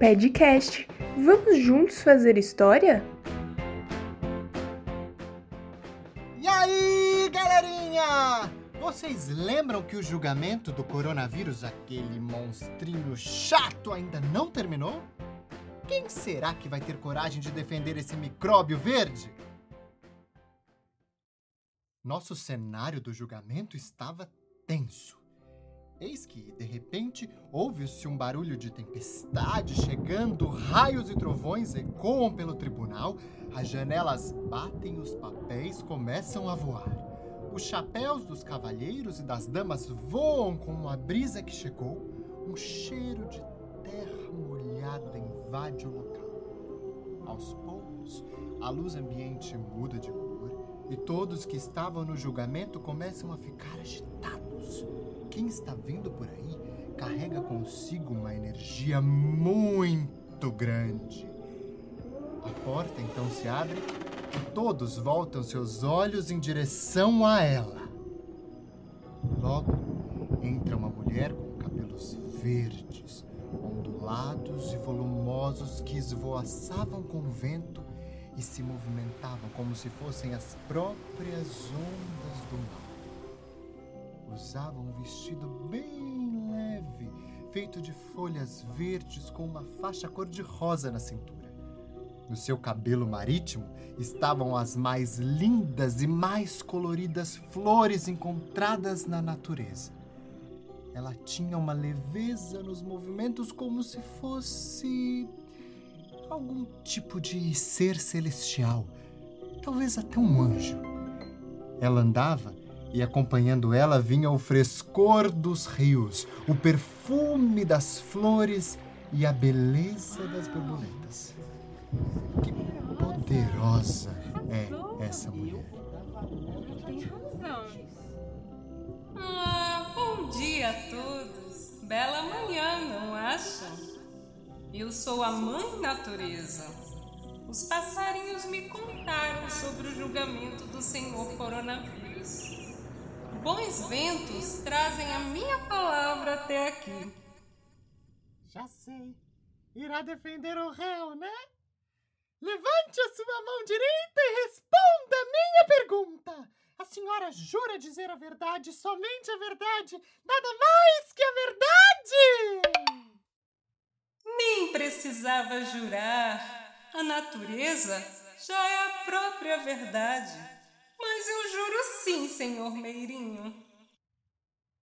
Podcast. Vamos juntos fazer história? E aí, galerinha? Vocês lembram que o julgamento do coronavírus, aquele monstrinho chato, ainda não terminou? Quem será que vai ter coragem de defender esse micróbio verde? Nosso cenário do julgamento estava tenso. Eis que, de repente, ouve-se um barulho de tempestade chegando, raios e trovões ecoam pelo tribunal, as janelas batem, os papéis começam a voar. Os chapéus dos cavalheiros e das damas voam com a brisa que chegou, um cheiro de terra molhada invade o local. Aos poucos, a luz ambiente muda de cor e todos que estavam no julgamento começam a ficar agitados. Quem está vindo por aí carrega consigo uma energia muito grande. A porta então se abre e todos voltam seus olhos em direção a ela. Logo entra uma mulher com cabelos verdes, ondulados e volumosos que esvoaçavam com o vento e se movimentavam como se fossem as próprias ondas do mar. Usavam um vestido bem leve, feito de folhas verdes com uma faixa cor-de-rosa na cintura. No seu cabelo marítimo estavam as mais lindas e mais coloridas flores encontradas na natureza. Ela tinha uma leveza nos movimentos como se fosse algum tipo de ser celestial, talvez até um anjo. Ela andava e acompanhando ela vinha o frescor dos rios, o perfume das flores e a beleza das borboletas. Que poderosa é essa mulher. Tem razão. Ah, bom dia a todos. Bela manhã, não acham? Eu sou a mãe natureza. Os passarinhos me contaram sobre o julgamento do senhor coronavírus. Bons ventos trazem a minha palavra até aqui. Já sei. Irá defender o réu, né? Levante a sua mão direita e responda a minha pergunta. A senhora jura dizer a verdade, somente a verdade, nada mais que a verdade? Nem precisava jurar. A natureza já é a própria verdade. Mas eu juro sim, senhor Meirinho.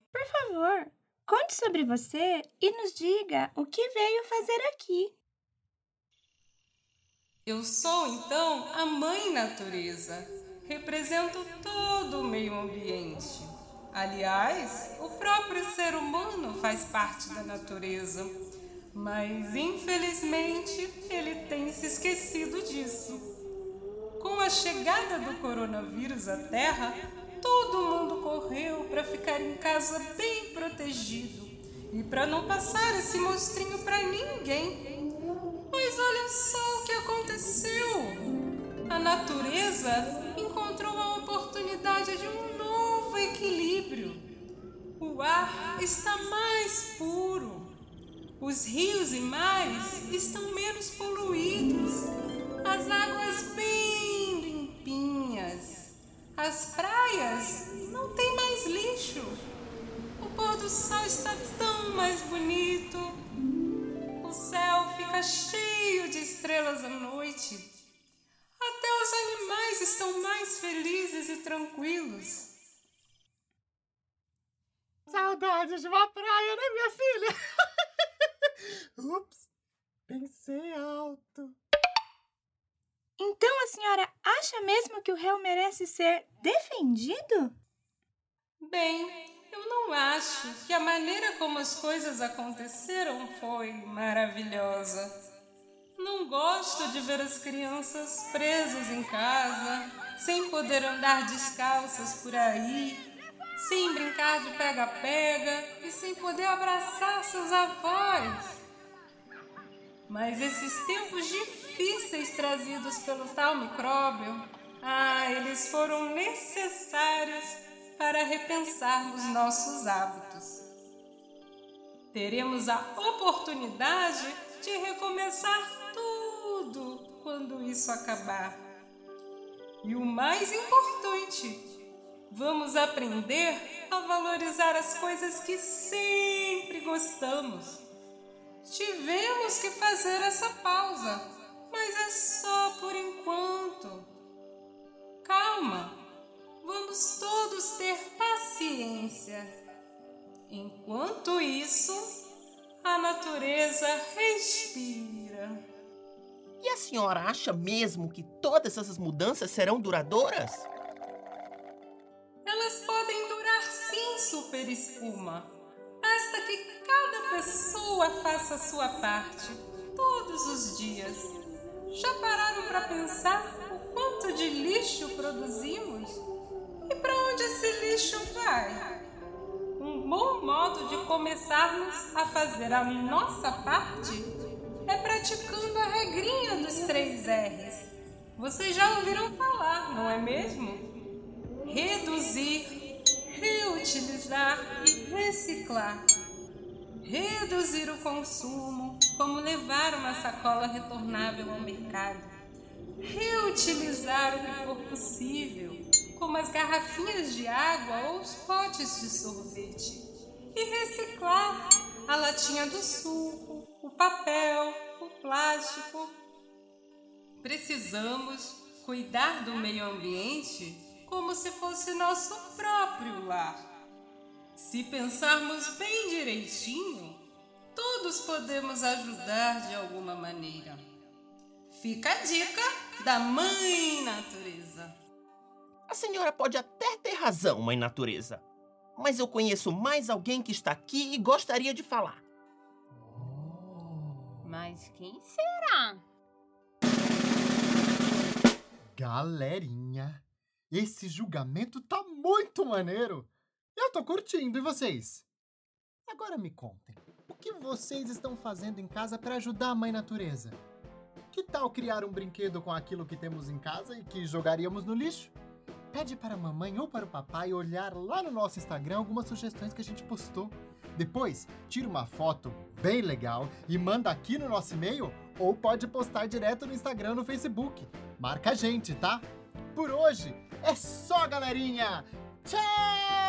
Por favor, conte sobre você e nos diga o que veio fazer aqui. Eu sou então a Mãe Natureza. Represento todo o meio ambiente. Aliás, o próprio ser humano faz parte da natureza. Mas infelizmente ele tem se esquecido disso. A chegada do coronavírus à Terra, todo mundo correu para ficar em casa bem protegido e para não passar esse monstrinho para ninguém. Mas olha só o que aconteceu! A natureza encontrou a oportunidade de um novo equilíbrio. O ar está mais puro. Os rios e mares estão menos poluídos. As águas bem. As praias não tem mais lixo. O pôr do sol está tão mais bonito. O céu fica cheio de estrelas à noite. Até os animais estão mais felizes e tranquilos. Saudades de uma praia, né, minha filha? Ups, pensei alto. Então a senhora acha mesmo que o réu merece ser defendido? Bem, eu não acho que a maneira como as coisas aconteceram foi maravilhosa. Não gosto de ver as crianças presas em casa, sem poder andar descalças por aí, sem brincar de pega-pega e sem poder abraçar seus avós. Mas esses tempos difíceis trazidos pelo tal micróbio, ah, eles foram necessários para repensarmos nossos hábitos. Teremos a oportunidade de recomeçar tudo quando isso acabar. E o mais importante, vamos aprender a valorizar as coisas que sempre gostamos. Tivemos que fazer essa pausa, mas é só por enquanto. Calma, vamos todos ter paciência. Enquanto isso, a natureza respira. E a senhora acha mesmo que todas essas mudanças serão duradouras? Elas podem durar sim, super espuma. Basta que cada pessoa faça a sua parte, todos os dias. Já pararam para pensar o quanto de lixo produzimos? E para onde esse lixo vai? Um bom modo de começarmos a fazer a nossa parte é praticando a regrinha dos três R's. Vocês já ouviram falar, não é mesmo? Reduzir, reutilizar e reciclar. Reduzir o consumo, como levar uma sacola retornável ao mercado. Reutilizar o que for possível, como as garrafinhas de água ou os potes de sorvete. E reciclar a latinha do suco, o papel, o plástico. Precisamos cuidar do meio ambiente como se fosse nosso próprio lar. Se pensarmos bem direitinho, todos podemos ajudar de alguma maneira. Fica a dica da Mãe Natureza. A senhora pode até ter razão, mãe natureza. Mas eu conheço mais alguém que está aqui e gostaria de falar. Mas quem será? Galerinha, esse julgamento tá muito maneiro. Eu tô curtindo, e vocês? Agora me contem, o que vocês estão fazendo em casa para ajudar a mãe natureza? Que tal criar um brinquedo com aquilo que temos em casa e que jogaríamos no lixo? Pede para a mamãe ou para o papai olhar lá no nosso Instagram algumas sugestões que a gente postou. Depois, tira uma foto bem legal e manda aqui no nosso e-mail ou pode postar direto no Instagram no Facebook. Marca a gente, tá? Por hoje é só, galerinha! Tchau!